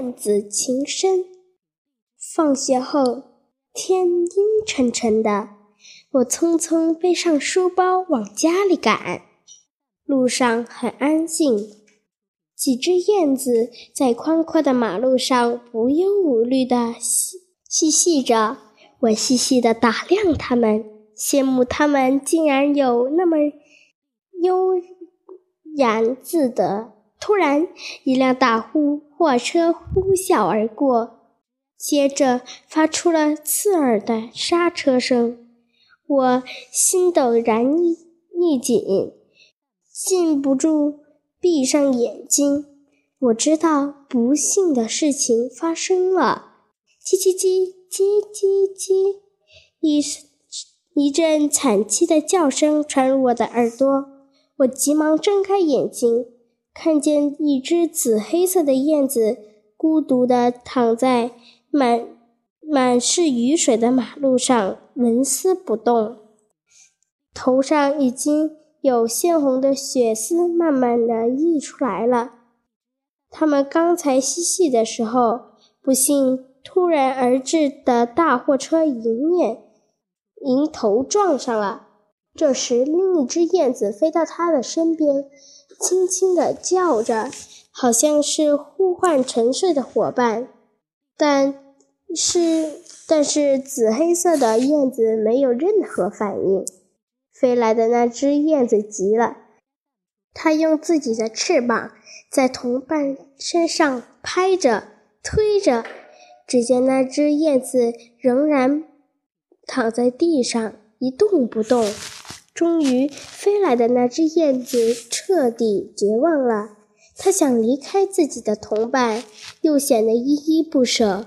燕子情深。放学后，天阴沉沉的，我匆匆背上书包往家里赶。路上很安静，几只燕子在宽阔的马路上无忧无虑的嬉嬉戏着。我细细的打量它们，羡慕它们竟然有那么悠然自得。突然，一辆大呼货车呼啸而过，接着发出了刺耳的刹车声。我心陡然一紧，禁不住闭上眼睛。我知道不幸的事情发生了。叽叽叽叽叽叽，一一阵惨凄的叫声传入我的耳朵。我急忙睁开眼睛。看见一只紫黑色的燕子孤独地躺在满满是雨水的马路上，纹丝不动，头上已经有鲜红的血丝慢慢地溢出来了。他们刚才嬉戏的时候，不幸突然而至的大货车迎面迎头撞上了。这时，另一只燕子飞到他的身边。轻轻地叫着，好像是呼唤沉睡的伙伴，但是但是紫黑色的燕子没有任何反应。飞来的那只燕子急了，它用自己的翅膀在同伴身上拍着、推着，只见那只燕子仍然躺在地上一动不动。终于，飞来的那只燕子彻底绝望了。它想离开自己的同伴，又显得依依不舍。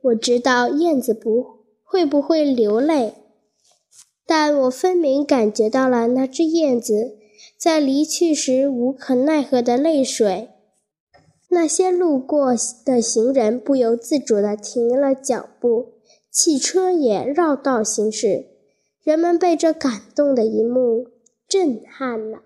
我知道燕子不会不会流泪，但我分明感觉到了那只燕子在离去时无可奈何的泪水。那些路过的行人不由自主地停了脚步，汽车也绕道行驶。人们被这感动的一幕震撼了。